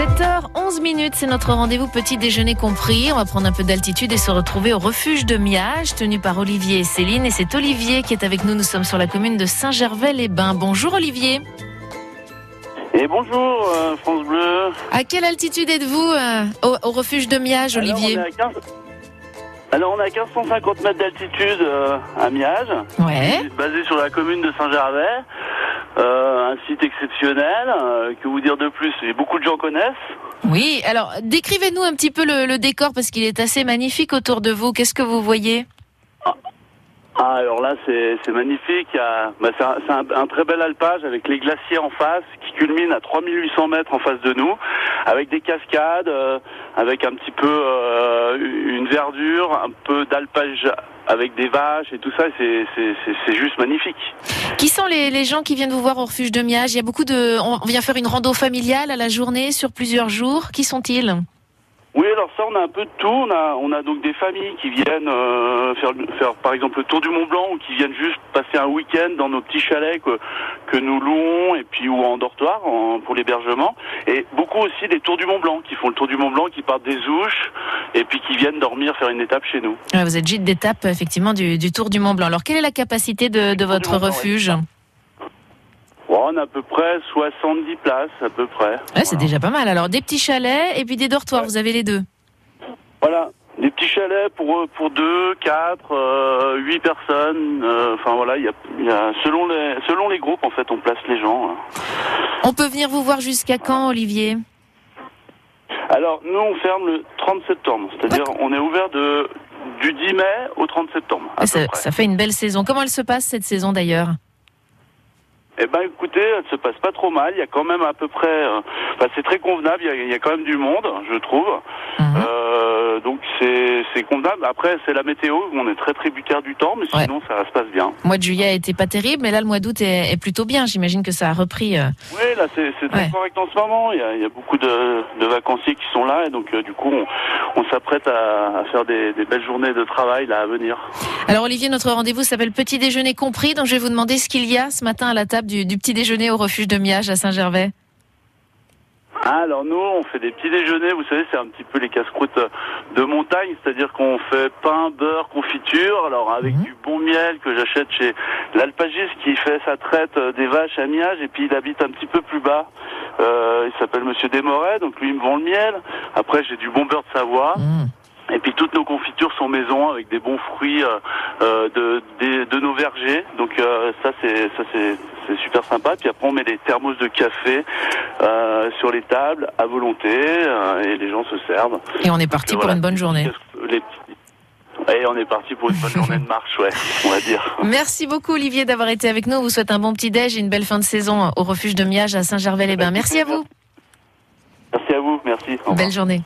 7h11 minutes, c'est notre rendez-vous petit déjeuner compris. On va prendre un peu d'altitude et se retrouver au refuge de Miage, tenu par Olivier et Céline. Et c'est Olivier qui est avec nous. Nous sommes sur la commune de Saint-Gervais-les-Bains. Bonjour Olivier. Et bonjour euh, France Bleu. À quelle altitude êtes-vous euh, au, au refuge de Miage, Olivier Alors on, est à 15... Alors on est à 1550 mètres d'altitude euh, à Miage, Ouais. basé sur la commune de Saint-Gervais. Un site exceptionnel, euh, que vous dire de plus? Et beaucoup de gens connaissent. Oui, alors décrivez-nous un petit peu le, le décor parce qu'il est assez magnifique autour de vous. Qu'est-ce que vous voyez? Ah, alors là, c'est magnifique. Il y a- bah, c'est un, c'est un- un très bel alpage avec les glaciers en face qui culminent à 3800 mètres en face de nous, avec des cascades, euh, avec un petit peu euh, une verdure, un peu d'alpage avec des vaches et tout ça. C'est juste magnifique. Qui sont les, gens qui viennent vous voir au refuge de Miage? Il y a beaucoup de. On vient faire une rando familiale à la journée sur plusieurs jours. Qui sont-ils? Oui, alors ça, on a un peu de tout. On a, on a donc des familles qui viennent euh, faire, faire, par exemple, le tour du Mont Blanc ou qui viennent juste passer un week-end dans nos petits chalets que, que nous louons et puis ou en dortoir en- pour l'hébergement. Et beaucoup aussi des tours du Mont Blanc qui font le tour du Mont Blanc, qui partent des Ouches et puis qui viennent dormir faire une étape chez nous. Ah, Vous êtes gîte d'étape effectivement du, du Tour du Mont Blanc. Alors quelle est la capacité de, votre Mont Blanc, refuge? A à peu près 70 places à peu près. Ouais, C'est déjà pas mal. Alors des petits chalets et puis des dortoirs. Vous avez les deux. Voilà. Des petits chalets pour euh, pour deux, quatre, euh, huit personnes. euh, Enfin voilà, il y a, il y a selon les selon les groupes en fait, on place les gens. hein. On peut venir vous voir jusqu'à quand, Olivier? Alors, nous, on ferme le 30 septembre. C'est-à-dire, on est ouvert de, du 10 mai au 30 septembre. ça fait une belle saison. Comment elle se passe cette saison d'ailleurs? Eh ben, écoutez, elle se passe pas trop mal. Il y a quand même à peu près... euh, Enfin, c'est très convenable. Il y, a, il y a quand même du monde, je trouve. Mhm. Euh, c'est convenable. Après, c'est la météo. On est très tributaire du temps, mais Ouais. sinon, ça se passe bien. Le mois de juillet été pas terrible, mais là le mois d'août est, est plutôt bien. J'imagine que ça a repris. euh. Oui, là, c'est c'est très Ouais. correct en ce moment. Il y a, il y a beaucoup de, de vacanciers qui sont là. Et donc, euh, du coup, on, on s'apprête à, à faire des, des belles journées de travail là à venir. Alors Olivier, notre rendez-vous s'appelle Petit déjeuner compris. Donc je vais vous demander ce qu'il y a ce matin à la table du, du petit déjeuner au refuge de Miage à Saint-Gervais. Ah, alors nous, on fait des petits déjeuners, vous savez, c'est un petit peu les casse-croûtes de montagne, c'est-à-dire qu'on fait pain, beurre, confiture, alors avec Mhm. du bon miel que j'achète chez l'alpagiste qui fait sa traite euh, des vaches à Miage, et puis il habite un petit peu plus bas. Euh, il s'appelle Monsieur Desmoret, donc lui il me vend le miel. Après, j'ai du bon beurre de Savoie. Mmh. Et puis toutes nos confitures sont maison avec des bons fruits euh, euh, de, nos vergers. Donc euh, ça c'est ça c'est c'est super sympa. Puis après on met des thermos de café euh, sur les tables à volonté euh, et les gens se servent. Et on est parti pour voilà. une bonne journée. Les Et on est parti pour une bonne journée de marche, ouais, on va dire. Merci beaucoup Olivier d'avoir été avec nous. On vous souhaite un bon petit déj et une belle fin de saison au refuge de Miage à Saint-Gervais-les-Bains. Merci à vous. Merci à vous, merci. Belle journée.